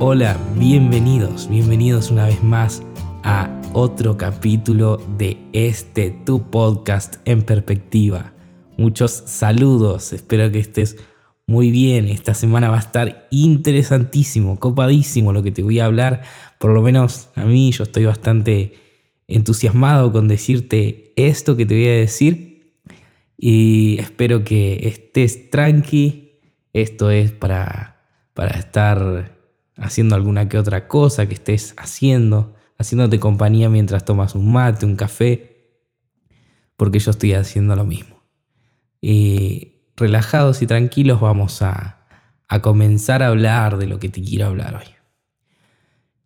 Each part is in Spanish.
Hola, bienvenidos, bienvenidos una vez más a otro capítulo de este tu podcast en perspectiva. Muchos saludos, espero que estés muy bien. Esta semana va a estar interesantísimo, copadísimo lo que te voy a hablar. Por lo menos a mí yo estoy bastante entusiasmado con decirte esto que te voy a decir y espero que estés tranqui. Esto es para, para estar haciendo alguna que otra cosa que estés haciendo, haciéndote compañía mientras tomas un mate, un café, porque yo estoy haciendo lo mismo. Relajados y tranquilos vamos a, a comenzar a hablar de lo que te quiero hablar hoy.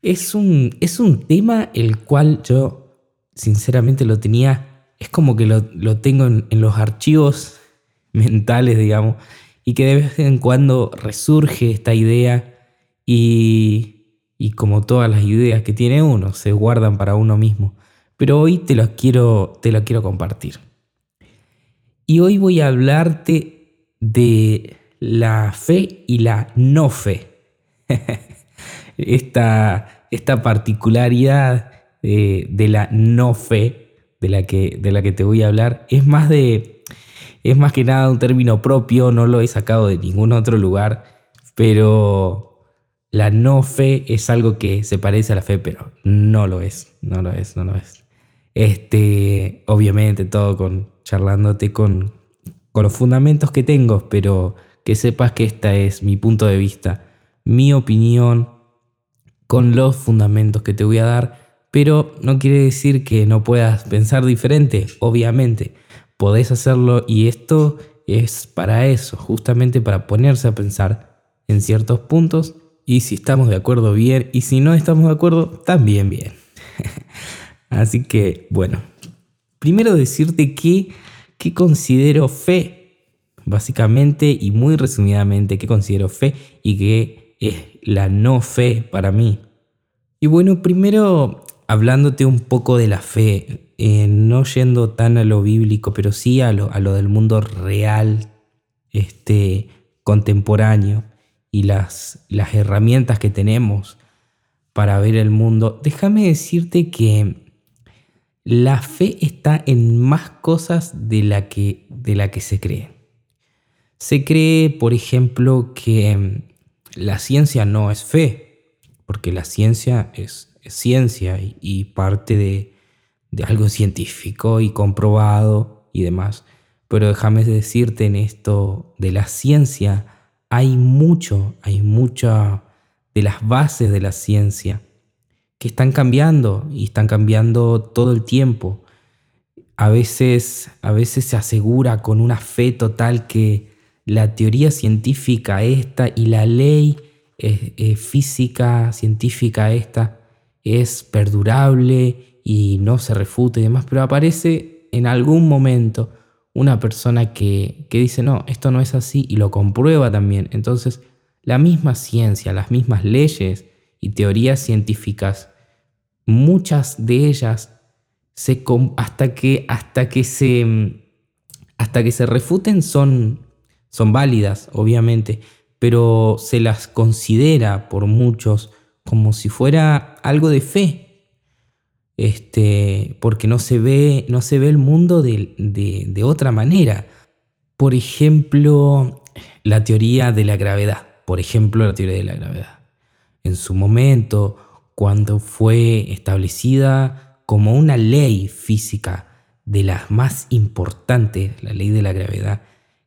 Es un, es un tema el cual yo sinceramente lo tenía, es como que lo, lo tengo en, en los archivos mentales, digamos, y que de vez en cuando resurge esta idea y, y como todas las ideas que tiene uno, se guardan para uno mismo. Pero hoy te lo quiero, te lo quiero compartir. Y hoy voy a hablarte de la fe y la no fe. esta, esta particularidad de, de, la no fe de la, que, de la que te voy a hablar es más de es más que nada un término propio, no lo he sacado de ningún otro lugar, pero la no fe es algo que se parece a la fe, pero no lo es, no lo es, no lo es. Este, obviamente todo con charlándote con, con los fundamentos que tengo, pero que sepas que esta es mi punto de vista, mi opinión con los fundamentos que te voy a dar, pero no quiere decir que no puedas pensar diferente, obviamente, podés hacerlo y esto es para eso, justamente para ponerse a pensar en ciertos puntos y si estamos de acuerdo, bien. Y si no estamos de acuerdo, también bien. Así que, bueno. Primero decirte que, que considero fe. Básicamente y muy resumidamente, que considero fe y que es la no fe para mí. Y bueno, primero hablándote un poco de la fe, eh, no yendo tan a lo bíblico, pero sí a lo, a lo del mundo real, este, contemporáneo y las, las herramientas que tenemos para ver el mundo, déjame decirte que la fe está en más cosas de la que, de la que se cree. Se cree, por ejemplo, que la ciencia no es fe, porque la ciencia es, ciencia y, parte de, de algo científico y comprobado y demás. Pero déjame decirte en esto de la ciencia, hay mucho, hay mucha de las bases de la ciencia que están cambiando y están cambiando todo el tiempo. A veces, a veces se asegura con una fe total que la teoría científica esta y la ley física científica esta es perdurable y no se refuta y demás, pero aparece en algún momento una persona que, dice, no, esto no es así y lo comprueba también. Entonces, la misma ciencia, las mismas leyes y teorías científicas, muchas de ellas, se, hasta, que, hasta, que se, hasta que se refuten son, son válidas, obviamente, pero se las considera por muchos como si fuera algo de fe, este, porque no se ve, no se ve el mundo de, de otra manera. Por ejemplo, la teoría de la gravedad. Por ejemplo, la teoría de la gravedad. En su momento, cuando fue establecida como una ley física de las más importantes, la ley de la gravedad,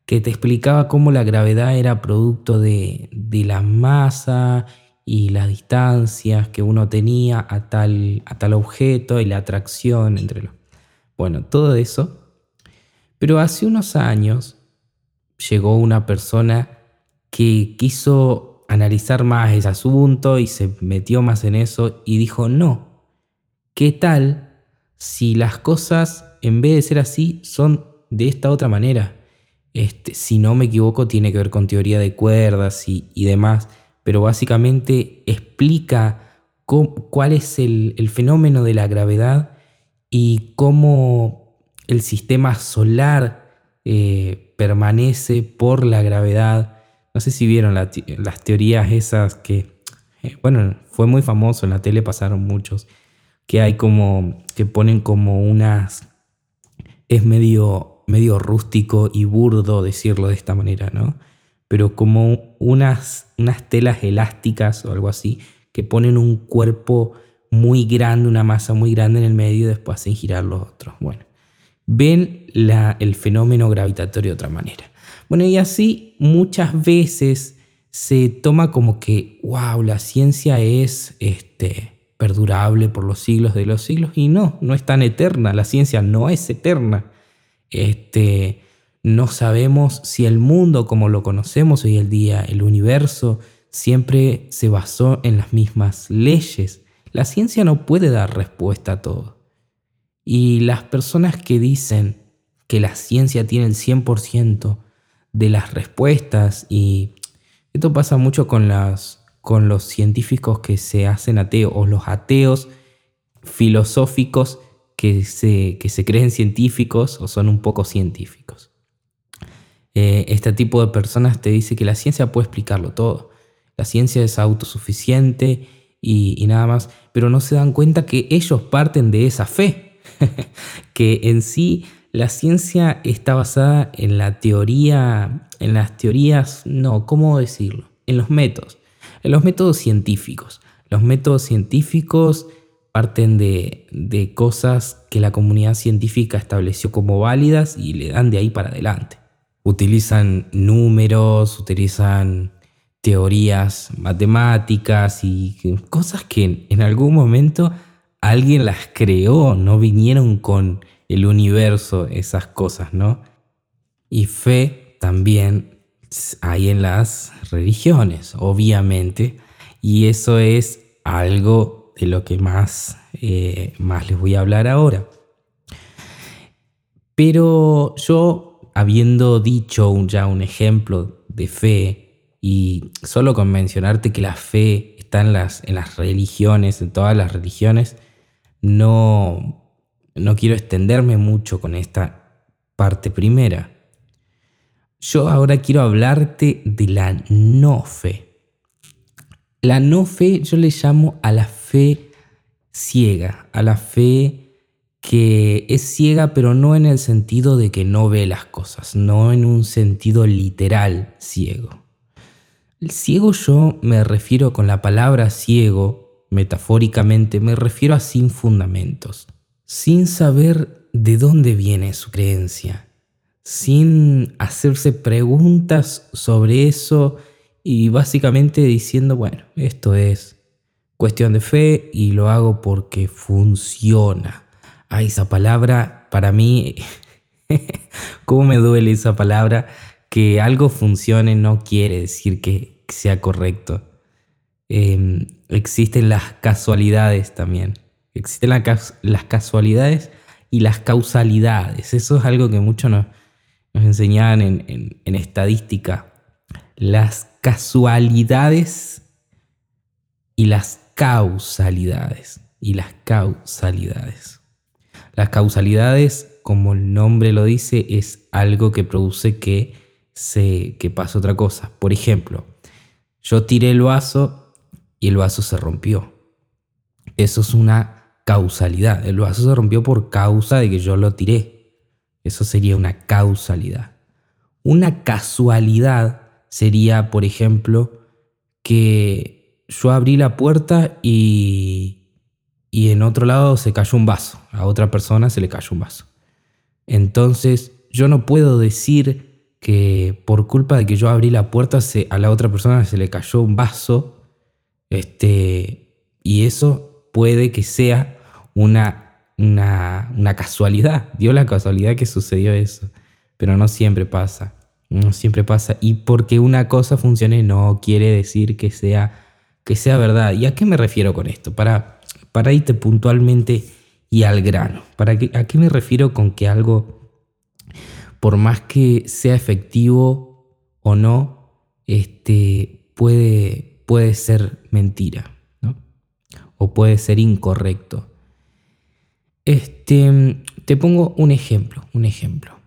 que te explicaba cómo la gravedad era producto de, de la masa y las distancias que uno tenía a tal, a tal objeto y la atracción entre los... Bueno, todo eso. Pero hace unos años llegó una persona que quiso analizar más ese asunto y se metió más en eso y dijo, no, ¿qué tal si las cosas en vez de ser así son de esta otra manera? Este, si no me equivoco, tiene que ver con teoría de cuerdas y, y demás pero básicamente explica cuál es el, fenómeno de la gravedad y cómo el sistema solar eh, permanece por la gravedad. No sé si vieron las teorías esas que eh, bueno, fue muy famoso, en la tele pasaron muchos, que hay como, que ponen como unas, es medio, medio rústico y burdo decirlo de esta manera, ¿no? Pero como unas, unas telas elásticas o algo así, que ponen un cuerpo muy grande, una masa muy grande en el medio y después hacen girar los otros. Bueno, ven la, el fenómeno gravitatorio de otra manera. Bueno, y así muchas veces se toma como que, wow, la ciencia es este, perdurable por los siglos de los siglos y no, no es tan eterna, la ciencia no es eterna. Este, no sabemos si el mundo como lo conocemos hoy el día, el universo, siempre se basó en las mismas leyes. La ciencia no puede dar respuesta a todo. Y las personas que dicen que la ciencia tiene el 100% de las respuestas y esto pasa mucho con, las, con los científicos que se hacen ateos o los ateos filosóficos que se, que se creen científicos o son un poco científicos. Eh, este tipo de personas te dice que la ciencia puede explicarlo todo. La ciencia es autosuficiente y, nada más, pero no se dan cuenta que ellos parten de esa fe, que en sí la ciencia está basada en la teoría, en las teorías, no, ¿cómo decirlo? En los métodos, en los métodos científicos. Los métodos científicos parten de cosas que la comunidad científica estableció como válidas y le dan de ahí para adelante. Utilizan números, utilizan teorías matemáticas y cosas que en algún momento alguien las creó, no vinieron con el universo, esas cosas, ¿no? Y fe también hay en las religiones, obviamente, y eso es algo de lo que más, eh, más les voy a hablar ahora. Pero yo, habiendo dicho ya un ejemplo de fe, y solo con mencionarte que la fe está en las, en las religiones, en todas las religiones, no, no quiero extenderme mucho con esta parte primera. Yo ahora quiero hablarte de la no fe. La no fe yo le llamo a la fe ciega, a la fe que es ciega pero no en el sentido de que no ve las cosas, no en un sentido literal ciego. El ciego yo me refiero con la palabra ciego, metafóricamente, me refiero a sin fundamentos sin saber de dónde viene su creencia, sin hacerse preguntas sobre eso y básicamente diciendo, bueno, esto es cuestión de fe y lo hago porque funciona. Esa palabra para mí, ¿cómo me duele esa palabra? Que algo funcione no quiere decir que sea correcto. Em, existen las casualidades también. Existen las casualidades y las causalidades. Eso es algo que muchos nos, nos enseñaban en, en estadística. Las casualidades y las causalidades. Y las causalidades. Las causalidades, como el nombre lo dice, es algo que produce que, se, que pase otra cosa. Por ejemplo, yo tiré el vaso y el vaso se rompió. Eso es una causalidad. El vaso se rompió por causa de que yo lo tiré. Eso sería una causalidad. Una casualidad sería, por ejemplo, que yo abrí la puerta y, y en otro lado se cayó un vaso. A otra persona se le cayó un vaso. Entonces, yo no puedo decir que por culpa de que yo abrí la puerta se, a la otra persona se le cayó un vaso. Este, y eso puede que sea una, una, casualidad. Dio la casualidad que sucedió eso. Pero no siempre pasa. No siempre pasa. Y porque una cosa funcione no quiere decir que sea, que sea verdad. ¿Y a qué me refiero con esto? Para, para irte puntualmente y al grano. ¿Para ¿A qué me refiero con que algo, por más que sea efectivo o no, este, puede, puede ser mentira? O puede ser incorrecto. Este, te pongo un ejemplo, un ejemplo.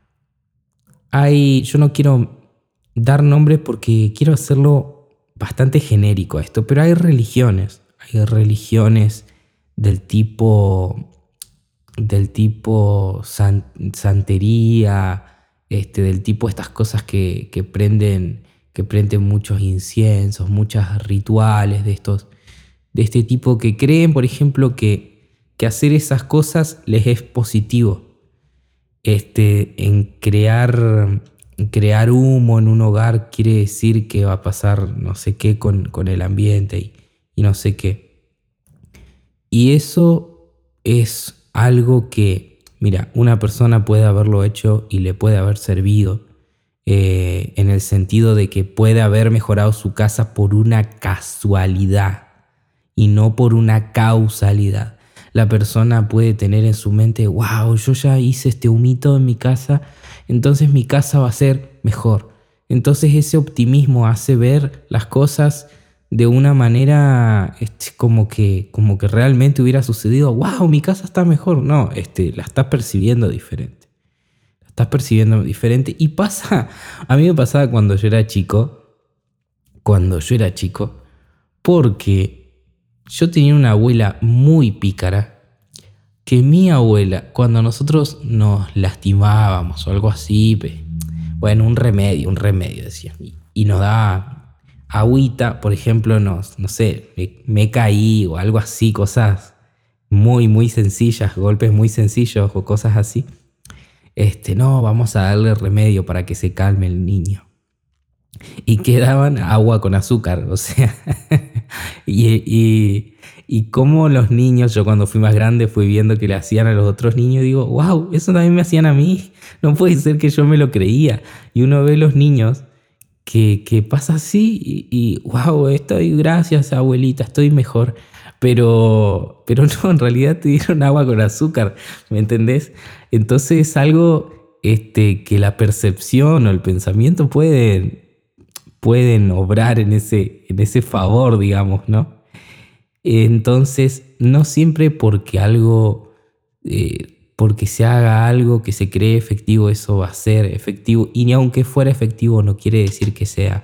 Hay, yo no quiero dar nombres porque quiero hacerlo bastante genérico esto, pero hay religiones, hay religiones del tipo del tipo santería, este, del tipo estas cosas que, que, prenden, que prenden muchos inciensos, muchos rituales de estos, de este tipo que creen, por ejemplo, que, que hacer esas cosas les es positivo. Este, en crear, crear humo en un hogar quiere decir que va a pasar no sé qué con, con el ambiente y, y no sé qué. Y eso es algo que, mira, una persona puede haberlo hecho y le puede haber servido, eh, en el sentido de que puede haber mejorado su casa por una casualidad y no por una causalidad. La persona puede tener en su mente, wow, yo ya hice este humito en mi casa, entonces mi casa va a ser mejor. Entonces ese optimismo hace ver las cosas de una manera este, como, que, como que realmente hubiera sucedido, wow, mi casa está mejor. No, este, la estás percibiendo diferente. La estás percibiendo diferente. Y pasa, a mí me pasaba cuando yo era chico, cuando yo era chico, porque yo tenía una abuela muy pícara, que mi abuela, cuando nosotros nos lastimábamos o algo así, bueno, un remedio, un remedio, decía, y nos daba agüita, por ejemplo, no, no sé, me, caí o algo así, cosas muy, muy sencillas, golpes muy sencillos o cosas así. Este, no, vamos a darle remedio para que se calme el niño. Y quedaban agua con azúcar, o sea, y, y, y como los niños, yo cuando fui más grande fui viendo que le hacían a los otros niños, digo, wow, eso también me hacían a mí, no puede ser que yo me lo creía. Y uno ve los niños que, pasa así y, wow, estoy, gracias abuelita, estoy mejor. Pero, pero no, en realidad te dieron agua con azúcar, ¿me entendés? Entonces es algo este, que la percepción o el pensamiento pueden, pueden obrar en ese, en ese favor, digamos, ¿no? Entonces, no siempre porque algo eh, porque se haga algo que se cree efectivo, eso va a ser efectivo. Y ni aunque fuera efectivo, no quiere decir que sea,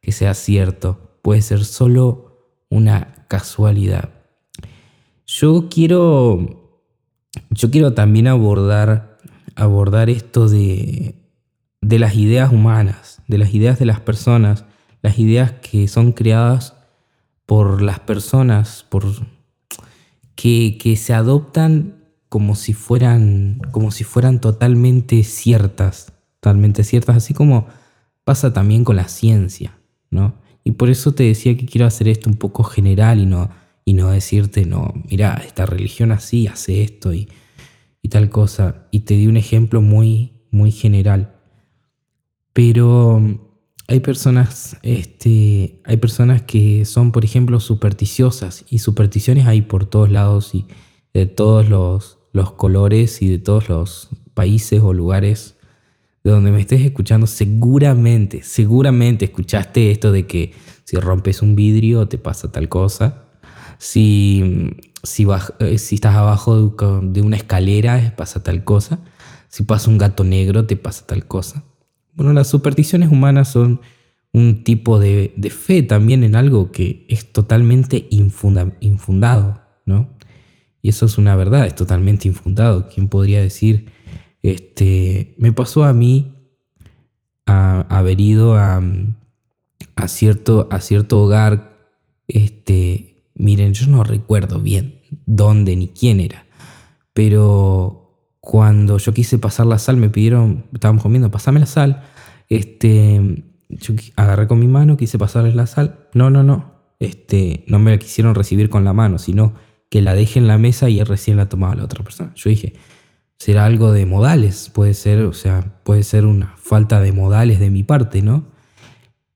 que sea cierto. Puede ser solo una casualidad. Yo quiero, yo quiero también abordar, abordar esto de, de las ideas humanas, de las ideas de las personas, las ideas que son creadas por las personas, por, que, que se adoptan como si fueran, como si fueran totalmente ciertas, totalmente ciertas, así como pasa también con la ciencia, ¿no? Y por eso te decía que quiero hacer esto un poco general y no, y no decirte, no, mira, esta religión así hace esto y, y tal cosa. Y te di un ejemplo muy, muy general. Pero hay personas, este, hay personas que son, por ejemplo, supersticiosas y supersticiones hay por todos lados y de todos los, los colores y de todos los países o lugares de donde me estés escuchando, seguramente, seguramente escuchaste esto de que si rompes un vidrio te pasa tal cosa. Si, si, eh, si estás abajo de una escalera pasa tal cosa. Si pasa un gato negro te pasa tal cosa. Bueno, las supersticiones humanas son un tipo de, de fe también en algo que es totalmente infundado, ¿no? Y eso es una verdad, es totalmente infundado. ¿Quién podría decir, este, me pasó a mí a, haber ido a, a, cierto, a cierto hogar, este, miren, yo no recuerdo bien dónde ni quién era, pero cuando yo quise pasar la sal, me pidieron, estábamos comiendo, pasame la sal, este, yo agarré con mi mano, quise pasarles la sal, no, no, no, este, no me la quisieron recibir con la mano, sino que la deje en la mesa y recién la tomaba la otra persona. Yo dije, será algo de modales, puede ser, o sea, puede ser una falta de modales de mi parte, ¿no?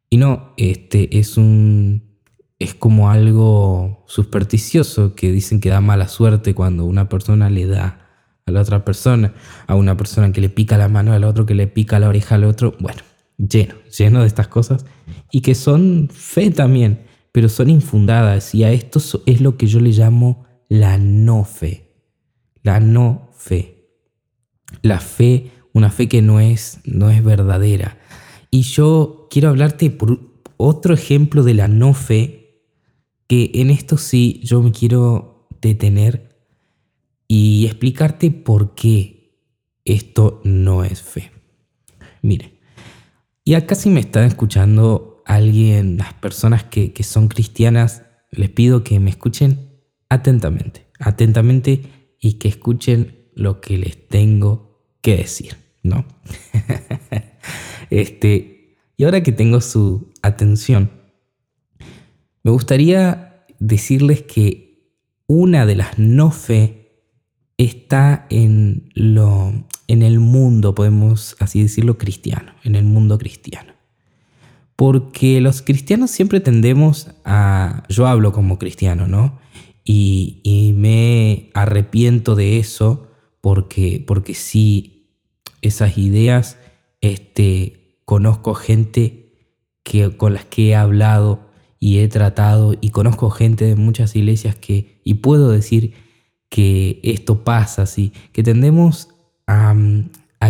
Y no, este es un es como algo supersticioso que dicen que da mala suerte cuando una persona le da a la otra persona, a una persona que le pica la mano al otro, que le pica la oreja al otro, bueno, lleno, lleno de estas cosas y que son fe también pero son infundadas y a esto es lo que yo le llamo la no fe. La no fe. La fe, una fe que no es, no es verdadera. Y yo quiero hablarte por otro ejemplo de la no fe, que en esto sí yo me quiero detener y explicarte por qué esto no es fe. Mire, y acá si me está escuchando alguien, las personas que, que son cristianas, les pido que me escuchen atentamente, atentamente y que escuchen lo que les tengo que decir, ¿no? este, y ahora que tengo su atención, me gustaría decirles que una de las no fe está en lo en el mundo, podemos así decirlo, cristiano, en el mundo cristiano. Porque los cristianos siempre tendemos a, yo hablo como cristiano, ¿no? Y, me arrepiento de eso porque, porque sí, esas ideas, este, conozco gente que, con las que he hablado y he tratado y conozco gente de muchas iglesias que, y puedo decir que esto pasa así, que tendemos a,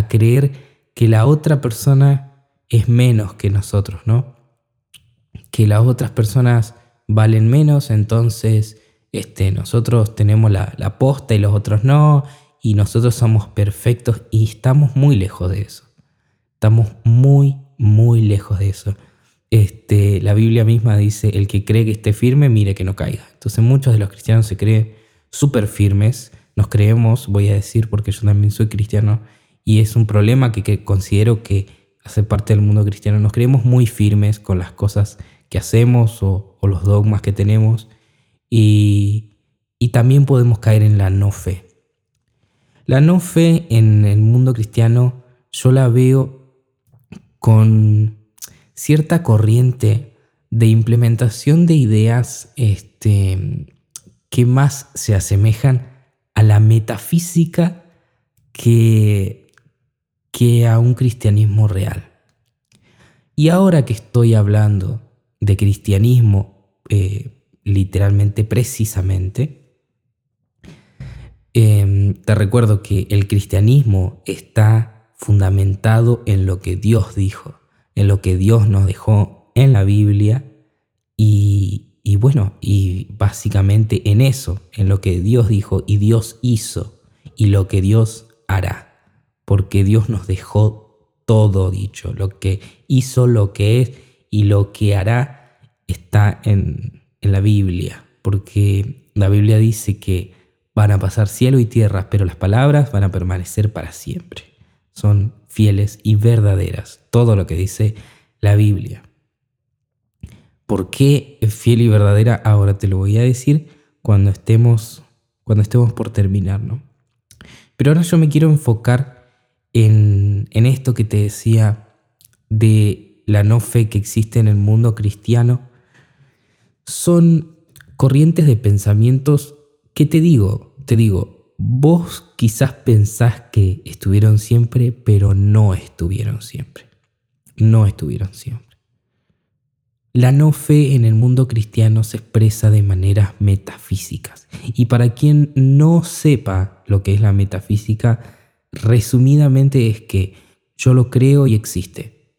creer que la otra persona es menos que nosotros, ¿no? Que las otras personas valen menos, entonces este, nosotros tenemos la, la posta y los otros no, y nosotros somos perfectos y estamos muy lejos de eso. Estamos muy, muy lejos de eso. Este, la Biblia misma dice, el que cree que esté firme, mire que no caiga. Entonces muchos de los cristianos se creen súper firmes nos creemos, voy a decir, porque yo también soy cristiano, y es un problema que, considero que hace parte del mundo cristiano. Nos creemos muy firmes con las cosas que hacemos o, los dogmas que tenemos, y, y también podemos caer en la no fe. La no fe en el mundo cristiano yo la veo con cierta corriente de implementación de ideas este, que más se asemejan a la metafísica que, que a un cristianismo real. Y ahora que estoy hablando de cristianismo, eh, literalmente, precisamente, em, te recuerdo que el cristianismo está fundamentado en lo que Dios dijo, en lo que Dios nos dejó en la Biblia y, y bueno, y básicamente en eso, en lo que Dios dijo y Dios hizo y lo que Dios hará, porque Dios nos dejó todo dicho, lo que hizo, lo que es y lo que hará está en, en la Biblia, porque la Biblia dice que van a pasar cielo y tierra, pero las palabras van a permanecer para siempre. Son fieles y verdaderas, todo lo que dice la Biblia. ¿Por qué es fiel y verdadera? Ahora te lo voy a decir cuando estemos, cuando estemos por terminar, ¿no? Pero ahora yo me quiero enfocar en, esto que te decía de la no fe que existe en el mundo cristiano. Son corrientes de pensamientos que te digo, te digo, vos quizás pensás que estuvieron siempre, pero no estuvieron siempre. No estuvieron siempre. La no fe en el mundo cristiano se expresa de maneras metafísicas. Y para quien no sepa lo que es la metafísica, resumidamente es que yo lo creo y existe.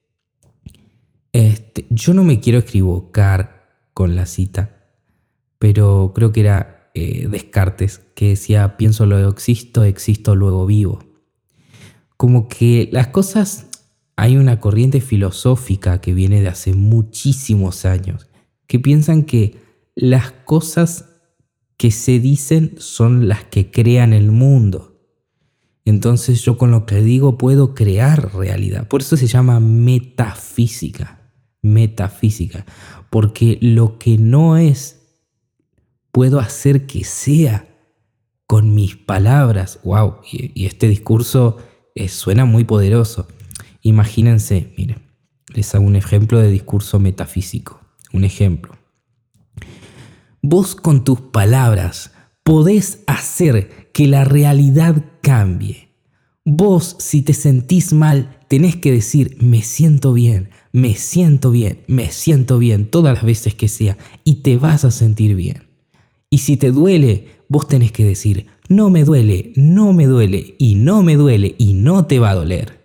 Este, yo no me quiero equivocar con la cita, pero creo que era eh, Descartes que decía, pienso luego existo, existo luego vivo. Como que las cosas hay una corriente filosófica que viene de hace muchísimos años, que piensan que las cosas que se dicen son las que crean el mundo. Entonces yo con lo que digo puedo crear realidad. Por eso se llama metafísica. Metafísica. Porque lo que no es, puedo hacer que sea con mis palabras. ¡Wow! Y, este discurso eh, suena muy poderoso. Imagínense, miren, les hago un ejemplo de discurso metafísico. Un ejemplo. Vos con tus palabras podés hacer que la realidad cambie. Vos si te sentís mal, tenés que decir, me siento bien, me siento bien, me siento bien, todas las veces que sea, y te vas a sentir bien. Y si te duele, vos tenés que decir, no me duele, no me duele, y no me duele, y no te va a doler.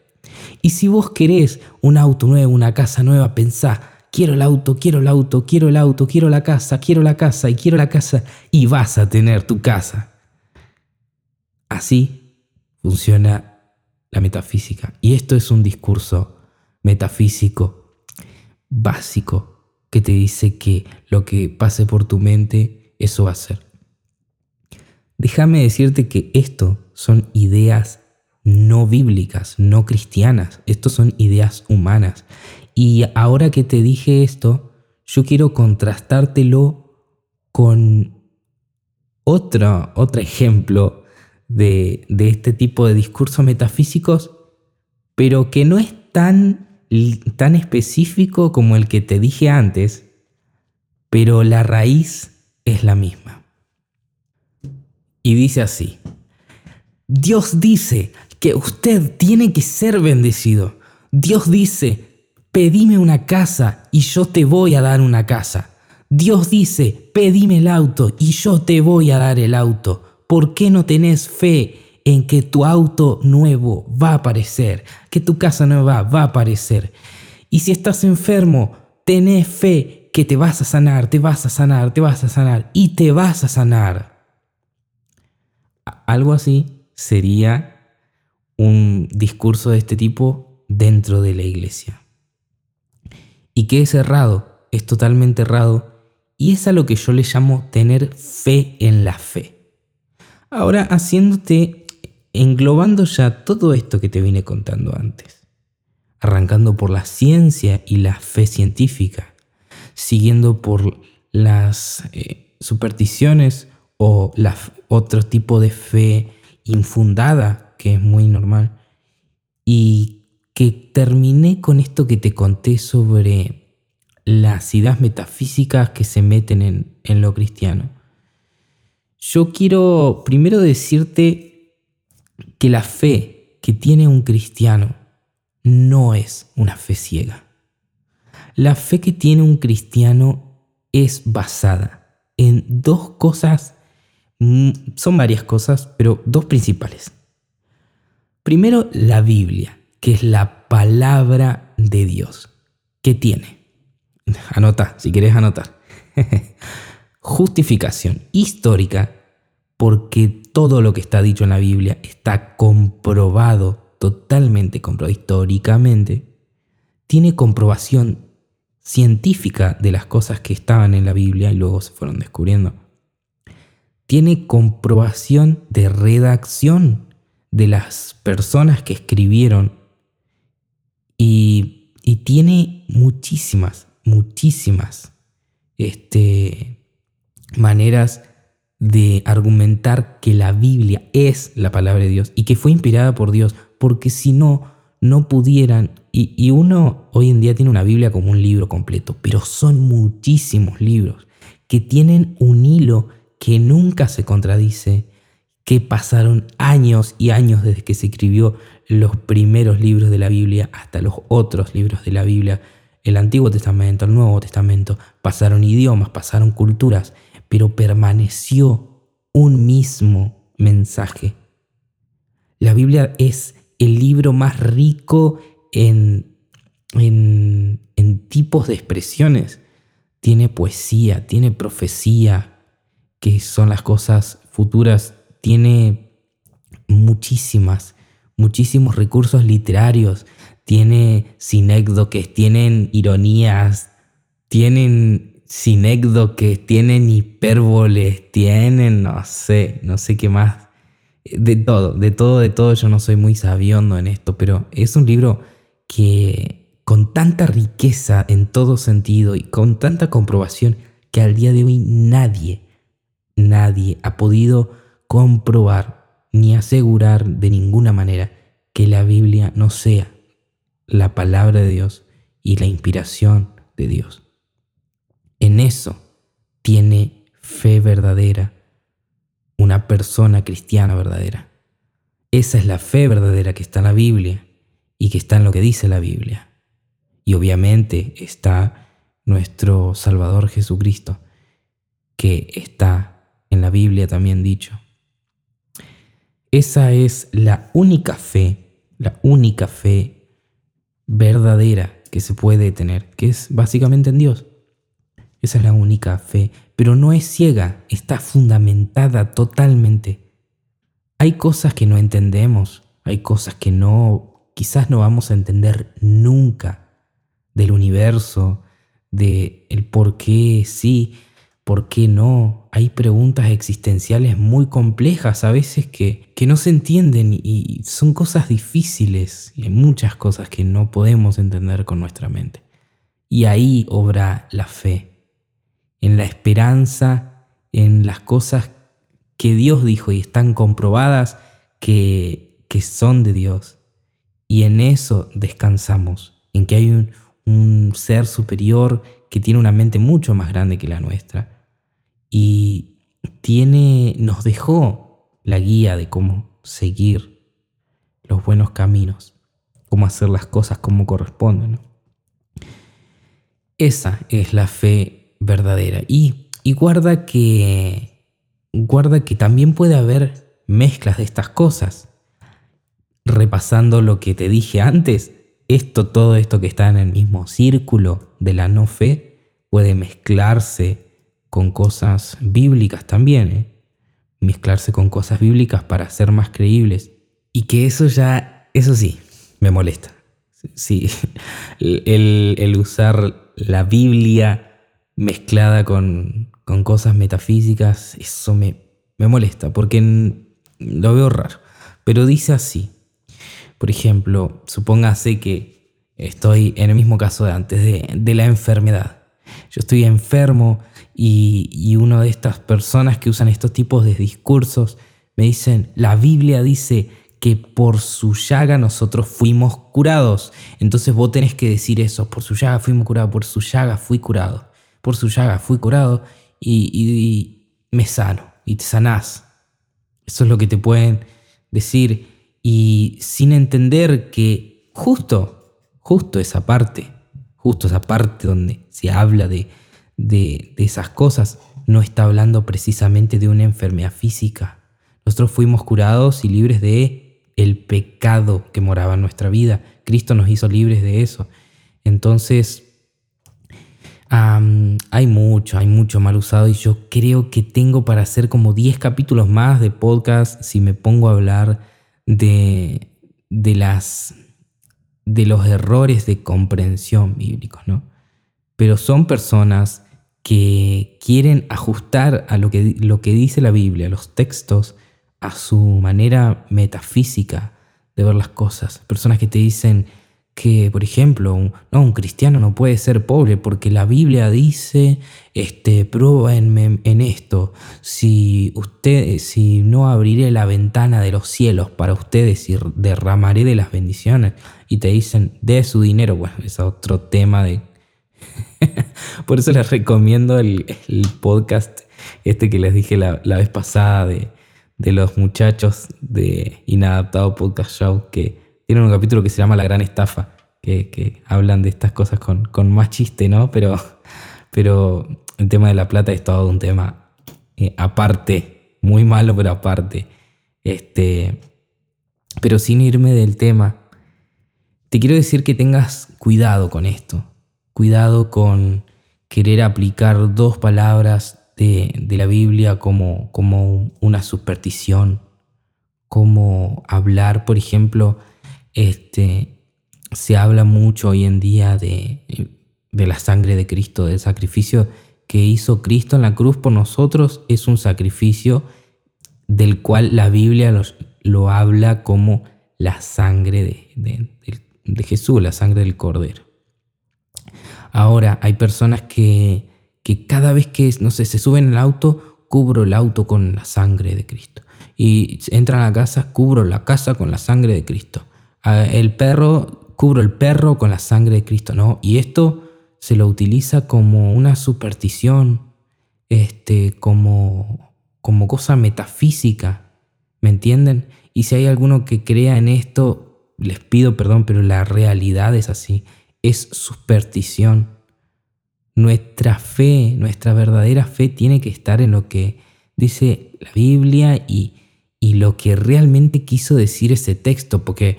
Y si vos querés un auto nuevo, una casa nueva, pensá, quiero el auto, quiero el auto, quiero el auto, quiero la casa, quiero la casa y quiero la casa y vas a tener tu casa. Así funciona la metafísica. Y esto es un discurso metafísico básico que te dice que lo que pase por tu mente, eso va a ser. Déjame decirte que esto son ideas no bíblicas, no cristianas. Estos son ideas humanas. Y ahora que te dije esto, yo quiero contrastártelo con otro, otro ejemplo de, este tipo de discursos metafísicos, pero que no es tan, tan específico como el que te dije antes, pero la raíz es la misma. Y dice así, Dios dice, que usted tiene que ser bendecido. Dios dice, pedime una casa y yo te voy a dar una casa. Dios dice, pedime el auto y yo te voy a dar el auto. ¿Por qué no tenés fe en que tu auto nuevo va a aparecer? Que tu casa nueva va a aparecer. Y si estás enfermo, tenés fe que te vas a sanar, te vas a sanar, te vas a sanar y te vas a sanar. Algo así sería un discurso de este tipo dentro de la iglesia. Y que es errado, es totalmente errado, y es a lo que yo le llamo tener fe en la fe. Ahora, haciéndote, englobando ya todo esto que te vine contando antes, arrancando por la ciencia y la fe científica, siguiendo por las eh, supersticiones o la, otro tipo de fe infundada que es muy normal, y que terminé con esto que te conté sobre las ideas metafísicas que se meten en, en lo cristiano. Yo quiero primero decirte que la fe que tiene un cristiano no es una fe ciega. La fe que tiene un cristiano es basada en dos cosas, mm, son varias cosas, pero dos principales. Primero, la Biblia, que es la palabra de Dios. ¿Qué tiene? Anota, si quieres anotar. Justificación histórica, porque todo lo que está dicho en la Biblia está comprobado, totalmente comprobado históricamente. Tiene comprobación científica de las cosas que estaban en la Biblia y luego se fueron descubriendo. Tiene comprobación de redacción de las personas que escribieron y, tiene muchísimas, muchísimas este, maneras de argumentar que la Biblia es la palabra de Dios y que fue inspirada por Dios, porque si no, no pudieran, y, y, uno hoy en día tiene una Biblia como un libro completo, pero son muchísimos libros que tienen un hilo que nunca se contradice, que pasaron años y años desde que se escribió los primeros libros de la Biblia hasta los otros libros de la Biblia, el Antiguo Testamento, el Nuevo Testamento, pasaron idiomas, pasaron culturas, pero permaneció un mismo mensaje. La Biblia es el libro más rico en, en, tipos de expresiones. Tiene poesía, tiene profecía, que son las cosas futuras tiene muchísimas, muchísimos recursos literarios, tiene sinécdoques, tienen ironías, tienen sinécdoques, tienen hipérboles, tienen, no sé, no sé qué más. De todo, de todo, de todo, yo no soy muy sabiondo en esto, pero es un libro que con tanta riqueza en todo sentido y con tanta comprobación que al día de hoy nadie, nadie ha podido comprobar ni asegurar de ninguna manera que la Biblia no sea la palabra de Dios y la inspiración de Dios. En eso tiene fe verdadera una persona cristiana verdadera. Esa es la fe verdadera que está en la Biblia y que está en lo que dice la Biblia. Y obviamente está nuestro Salvador Jesucristo, que está en la Biblia también dicho. Esa es la única fe, la única fe verdadera que se puede tener, que es básicamente en Dios. Esa es la única fe, pero no es ciega, está fundamentada totalmente. Hay cosas que no entendemos, hay cosas que no, quizás no vamos a entender nunca del universo, de el por qué sí, por qué no. Hay preguntas existenciales muy complejas a veces que, que no se entienden y son cosas difíciles y hay muchas cosas que no podemos entender con nuestra mente. Y ahí obra la fe, en la esperanza, en las cosas que Dios dijo y están comprobadas que, que son de Dios. Y en eso descansamos, en que hay un, un ser superior que tiene una mente mucho más grande que la nuestra y tiene, nos dejó la guía de cómo seguir los buenos caminos, cómo hacer las cosas como corresponden. Esa es la fe verdadera. Y, y guarda que guarda que también puede haber mezclas de estas cosas. Repasando lo que te dije antes, esto, todo esto que está en el mismo círculo de la no fe, puede mezclarse con cosas bíblicas también, ¿eh? mezclarse con cosas bíblicas para ser más creíbles. Y que eso ya, eso sí, me molesta. Sí, el, el usar la Biblia mezclada con, con cosas metafísicas, eso me, me molesta, porque lo veo raro. Pero dice así, por ejemplo, supóngase que estoy en el mismo caso de antes de, la enfermedad. Yo estoy enfermo y, y una de estas personas que usan estos tipos de discursos me dicen, la Biblia dice que por su llaga nosotros fuimos curados. Entonces vos tenés que decir eso, por su llaga fuimos curados, por su llaga fui curado, por su llaga fui curado y, me sano y te sanás. Eso es lo que te pueden decir y sin entender que justo, justo esa parte, justo esa parte donde se habla de, de, esas cosas, no está hablando precisamente de una enfermedad física. Nosotros fuimos curados y libres de el pecado que moraba en nuestra vida. Cristo nos hizo libres de eso. Entonces, hay mucho, hay mucho mal usado y yo creo que tengo para hacer como 10 capítulos más de podcast si me pongo a hablar de, de, las, de los errores de comprensión bíblicos, ¿no? Pero son personas que quieren ajustar a lo que, lo que dice la Biblia, los textos, a su manera metafísica de ver las cosas. Personas que te dicen, que, por ejemplo, un, no, un cristiano no puede ser pobre porque la Biblia dice, este, pruébenme en esto, si, usted, si no abriré la ventana de los cielos para ustedes y derramaré de las bendiciones, y te dicen, de su dinero, bueno, es otro tema de... por eso les recomiendo el, podcast este que les dije la, la vez pasada de, de los muchachos de Inadaptado Podcast Show que tienen un capítulo que se llama La Gran Estafa, que, hablan de estas cosas con, con, más chiste, ¿no? Pero, pero el tema de la plata es todo un tema eh, aparte, muy malo, pero aparte. Este, pero sin irme del tema, te quiero decir que tengas cuidado con esto. Cuidado con querer aplicar dos palabras de, de la Biblia como, como una superstición, como hablar, por ejemplo, este, se habla mucho hoy en día de, la sangre de Cristo, del sacrificio que hizo Cristo en la cruz por nosotros. Es un sacrificio del cual la Biblia lo habla como la sangre de, Jesús, la sangre del Cordero. Ahora, hay personas que, cada vez que, no sé, se suben al auto, cubro el auto con la sangre de Cristo. Y entran a casa, cubro la casa con la sangre de Cristo el perro, cubro el perro con la sangre de Cristo, ¿no? Y esto se lo utiliza como una superstición, este, como, como cosa metafísica, ¿me entienden? Y si hay alguno que crea en esto, les pido perdón, pero la realidad es así, es superstición. Nuestra fe, nuestra verdadera fe tiene que estar en lo que dice la Biblia y, y lo que realmente quiso decir ese texto, porque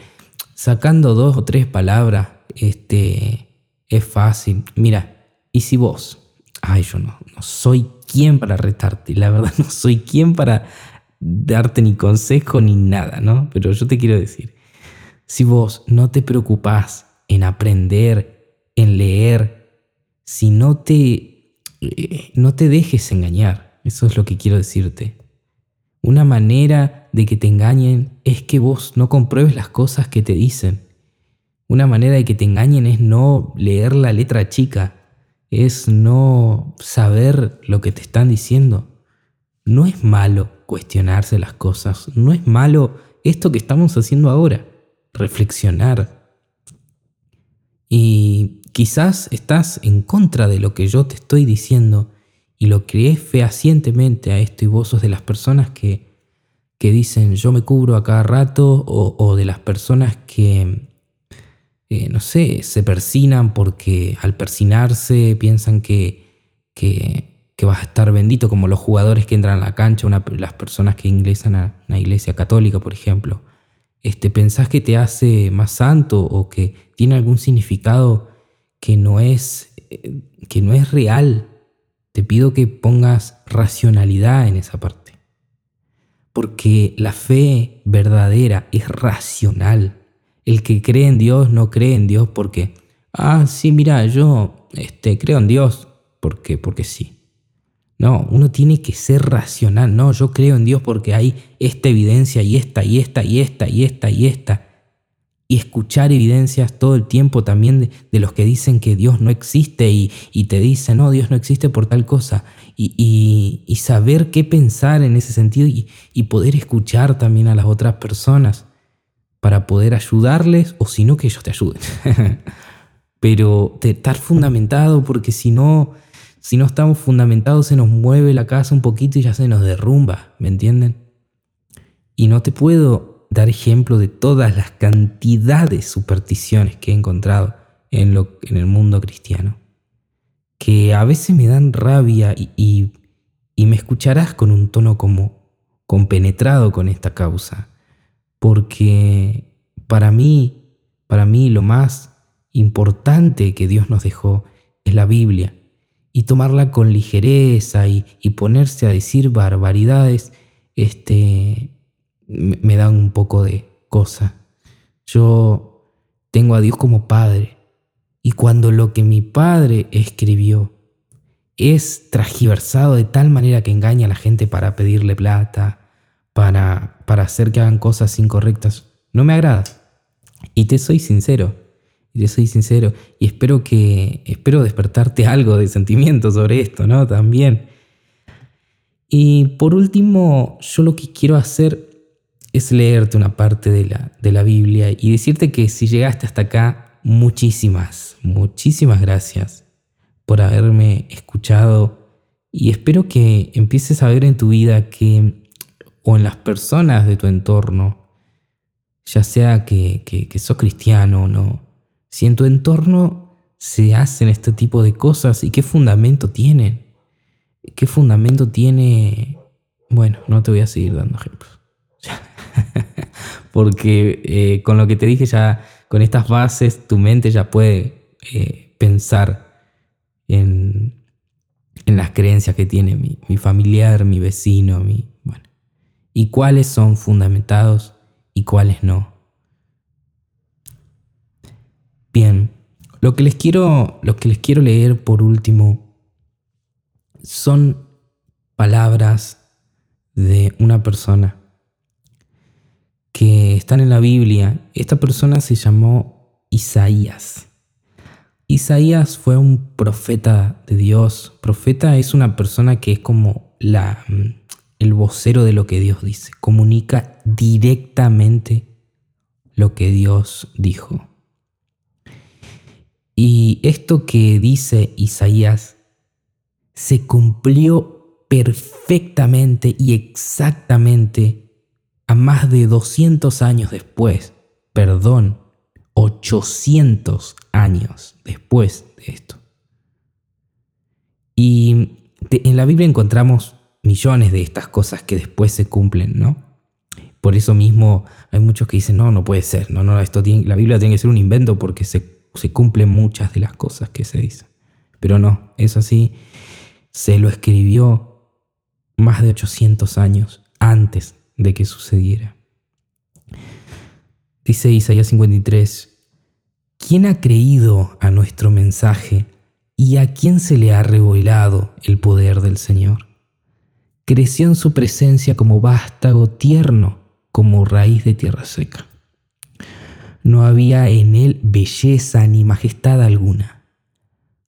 sacando dos o tres palabras, este, es fácil. Mira, y si vos, ay, yo no, no soy quien para retarte, la verdad no soy quien para darte ni consejo ni nada, ¿no? Pero yo te quiero decir, si vos no te preocupás en aprender, en leer, si no te, eh, no te dejes engañar, eso es lo que quiero decirte. Una manera de que te engañen es que vos no compruebes las cosas que te dicen. Una manera de que te engañen es no leer la letra chica, es no saber lo que te están diciendo. No es malo cuestionarse las cosas, no es malo esto que estamos haciendo ahora, reflexionar. Y quizás estás en contra de lo que yo te estoy diciendo y lo crees fehacientemente a esto y vos sos de las personas que, que dicen yo me cubro a cada rato o, de las personas que, eh, no sé, se persinan porque al persinarse piensan que, que, vas a estar bendito, como los jugadores que entran a la cancha, las personas que ingresan a una iglesia católica, por ejemplo. Este, ¿Pensás que te hace más santo o que tiene algún significado que no es, eh, que no es real te pido que pongas racionalidad en esa parte. Porque la fe verdadera es racional. El que cree en Dios no cree en Dios porque, ah, sí, mira, yo este, creo en Dios porque, porque sí. No, uno tiene que ser racional. No, yo creo en Dios porque hay esta evidencia y esta y esta y esta y esta y esta y escuchar evidencias todo el tiempo también de, los que dicen que Dios no existe y, te dicen, no, Dios no existe por tal cosa, y, saber qué pensar en ese sentido y, poder escuchar también a las otras personas para poder ayudarles o si no que ellos te ayuden. Pero estar fundamentado porque si no, si no estamos fundamentados se nos mueve la casa un poquito y ya se nos derrumba, ¿me entienden? Y no te puedo dar ejemplo de todas las cantidades de supersticiones que he encontrado en, lo, en el mundo cristiano, que a veces me dan rabia y, y, me escucharás con un tono como compenetrado con esta causa, porque para mí, para mí lo más importante que Dios nos dejó es la Biblia, y tomarla con ligereza y, y ponerse a decir barbaridades, este, me, dan un poco de cosa. Yo tengo a Dios como padre. Y cuando lo que mi padre escribió es transgiversado de tal manera que engaña a la gente para pedirle plata, para, para hacer que hagan cosas incorrectas, no me agrada. Y te soy sincero, y te soy sincero, y espero que, espero despertarte algo de sentimiento sobre esto, ¿no? También. Y por último, yo lo que quiero hacer es leerte una parte de la, de la Biblia y decirte que si llegaste hasta acá, muchísimas, muchísimas gracias por haberme escuchado y espero que empieces a ver en tu vida que, o en las personas de tu entorno, ya sea que, que, sos cristiano o no, si en tu entorno se hacen este tipo de cosas y qué fundamento tienen, qué fundamento tiene, bueno, no te voy a seguir dando ejemplos. Porque eh, con lo que te dije ya, con estas bases, tu mente ya puede eh, pensar en, las creencias que tiene mi, mi familiar, mi vecino, mi, bueno, y cuáles son fundamentados y cuáles no. Bien, lo que les quiero, lo que les quiero leer por último son palabras de una persona que están en la Biblia. Esta persona se llamó Isaías. Isaías fue un profeta de Dios. Profeta es una persona que es como la, mm, el vocero de lo que Dios dice. Comunica directamente lo que Dios dijo. Y esto que dice Isaías se cumplió perfectamente y exactamente a más de 200 años después, perdón, 800 años después de esto. Y en la Biblia encontramos millones de estas cosas que después se cumplen, ¿no? Por eso mismo hay muchos que dicen, no, no puede ser, no, no, esto la Biblia tiene que ser un invento porque se se cumplen muchas de las cosas que se dicen. Pero no, eso sí, se lo escribió más de 800 años antes de que sucediera. Dice Isaías 53, ¿quién ha creído a nuestro mensaje y a quién se le ha revelado el poder del Señor? Creció en su presencia como vástago tierno, como raíz de tierra seca. No había en él belleza ni majestad alguna.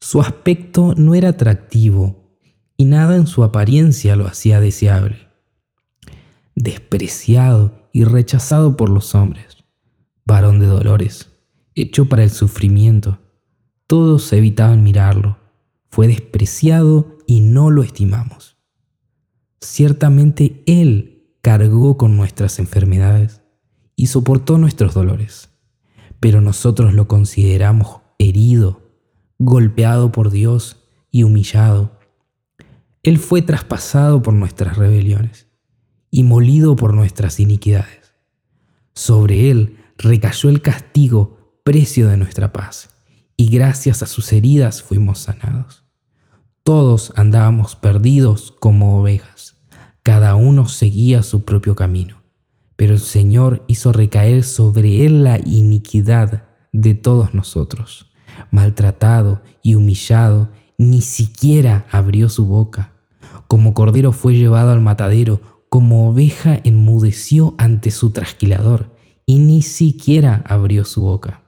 Su aspecto no era atractivo y nada en su apariencia lo hacía deseable. Despreciado y rechazado por los hombres, varón de dolores, hecho para el sufrimiento, todos evitaban mirarlo. Fue despreciado y no lo estimamos. Ciertamente Él cargó con nuestras enfermedades y soportó nuestros dolores pero nosotros lo consideramos herido, golpeado por Dios y humillado. Él fue traspasado por nuestras rebeliones y molido por nuestras iniquidades. Sobre él recayó el castigo, precio de nuestra paz, y gracias a sus heridas fuimos sanados. Todos andábamos perdidos como ovejas, cada uno seguía su propio camino pero el Señor hizo recaer sobre él la iniquidad de todos nosotros. Maltratado y humillado, ni siquiera abrió su boca. Como cordero fue llevado al matadero, como oveja enmudeció ante su trasquilador, y ni siquiera abrió su boca.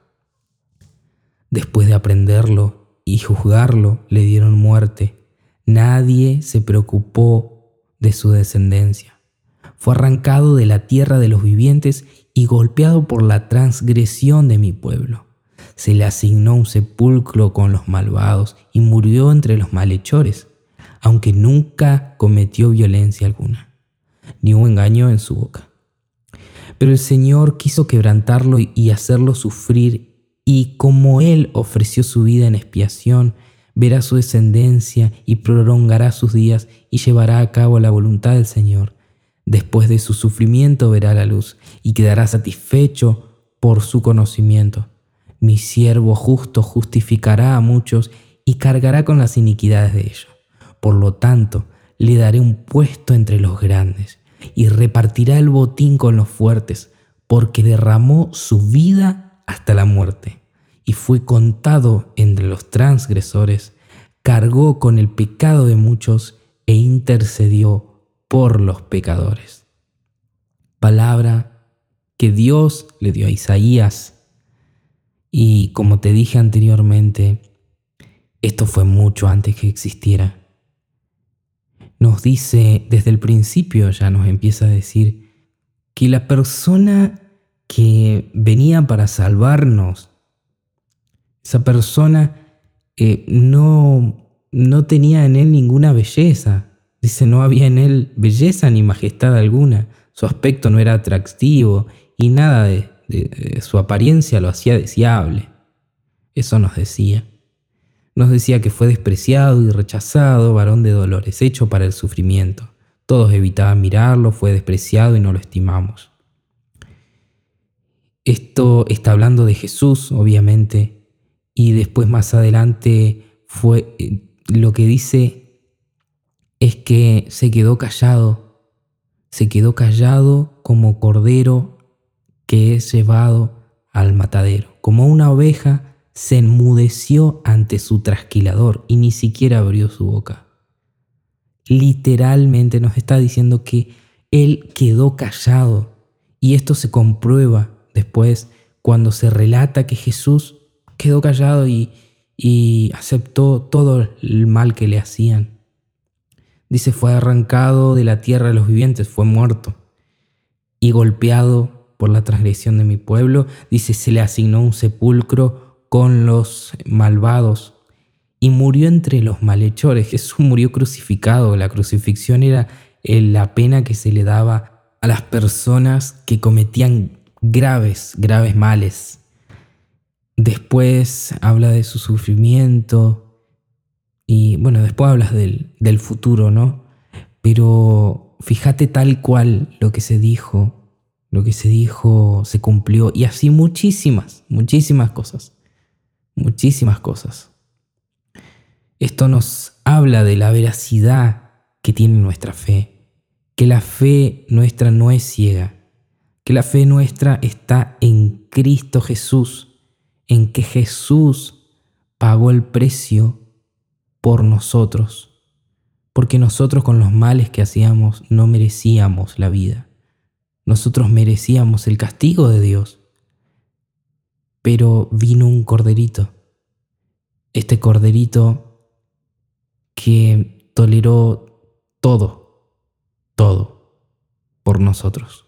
Después de aprenderlo y juzgarlo, le dieron muerte. Nadie se preocupó de su descendencia fue arrancado de la tierra de los vivientes y golpeado por la transgresión de mi pueblo. Se le asignó un sepulcro con los malvados y murió entre los malhechores, aunque nunca cometió violencia alguna, ni hubo engaño en su boca. Pero el Señor quiso quebrantarlo y hacerlo sufrir, y como Él ofreció su vida en expiación, verá su descendencia y prolongará sus días y llevará a cabo la voluntad del Señor Después de su sufrimiento verá la luz y quedará satisfecho por su conocimiento. Mi siervo justo justificará a muchos y cargará con las iniquidades de ellos. Por lo tanto, le daré un puesto entre los grandes y repartirá el botín con los fuertes, porque derramó su vida hasta la muerte y fue contado entre los transgresores, cargó con el pecado de muchos e intercedió por los pecadores. Palabra que Dios le dio a Isaías. Y como te dije anteriormente, esto fue mucho antes que existiera. Nos dice, desde el principio ya nos empieza a decir que la persona que venía para salvarnos, esa persona eh, no, no tenía en él ninguna belleza, Dice, no había en él belleza ni majestad alguna, su aspecto no era atractivo y nada de, su apariencia lo hacía deseable. Eso nos decía. Nos decía que fue despreciado y rechazado, varón de dolores, hecho para el sufrimiento. Todos evitaban mirarlo, fue despreciado y no lo estimamos. Esto está hablando de Jesús, obviamente, y después más adelante fue eh, lo que dice es que se quedó callado, se quedó callado como cordero que es llevado al matadero, como una oveja se enmudeció ante su trasquilador y ni siquiera abrió su boca. Literalmente nos está diciendo que él quedó callado y esto se comprueba después cuando se relata que Jesús quedó callado y, y aceptó todo el mal que le hacían. Dice, fue arrancado de la tierra de los vivientes, fue muerto y golpeado por la transgresión de mi pueblo. Dice, se le asignó un sepulcro con los malvados y murió entre los malhechores. Jesús murió crucificado. La crucifixión era eh, la pena que se le daba a las personas que cometían graves, graves males. Después habla de su sufrimiento, y bueno, después hablas del, del futuro, ¿no? Pero fíjate tal cual lo que se dijo, lo que se dijo se cumplió y así muchísimas, muchísimas cosas. Muchísimas cosas. Esto nos habla de la veracidad que tiene nuestra fe, que la fe nuestra no es ciega, que la fe nuestra está en Cristo Jesús, en que Jesús pagó el precio por nosotros, porque nosotros con los males que hacíamos no merecíamos la vida. Nosotros merecíamos el castigo de Dios. Pero vino un corderito. Este corderito que toleró todo, todo por nosotros.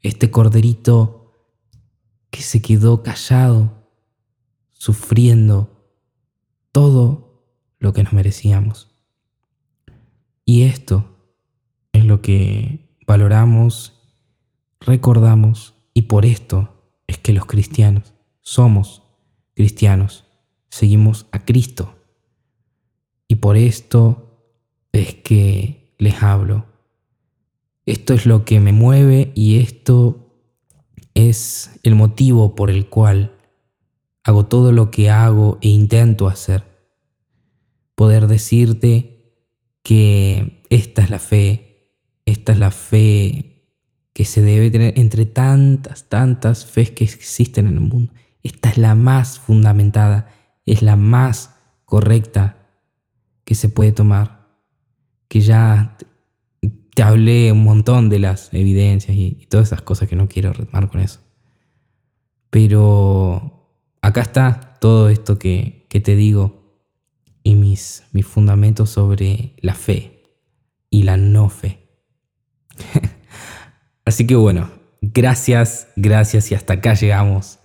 Este corderito que se quedó callado, sufriendo todo lo que nos merecíamos. Y esto es lo que valoramos recordamos y por esto es que los cristianos somos cristianos, seguimos a Cristo. Y por esto es que les hablo. Esto es lo que me mueve y esto es el motivo por el cual hago todo lo que hago e intento hacer. Poder decirte que esta es la fe, esta es la fe que se debe tener entre tantas, tantas fes que existen en el mundo. Esta es la más fundamentada, es la más correcta que se puede tomar. Que ya te hablé un montón de las evidencias y, todas esas cosas que no quiero retomar con eso. Pero acá está todo esto que, que te digo y mis, mis fundamentos sobre la fe y la no fe. Así que bueno, gracias, gracias y hasta acá llegamos.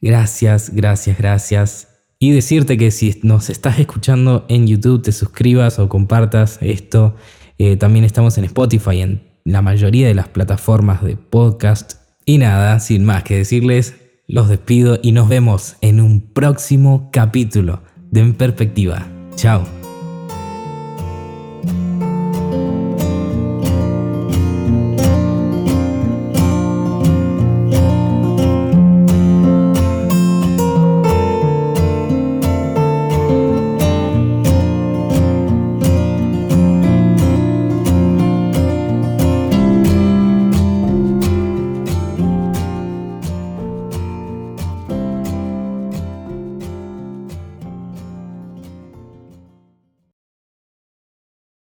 Gracias, gracias, gracias. Y decirte que si nos estás escuchando en YouTube, te suscribas o compartas esto. Eh, también estamos en Spotify, en la mayoría de las plataformas de podcast. Y nada, sin más que decirles, los despido y nos vemos en un próximo capítulo de En Perspectiva. Chao.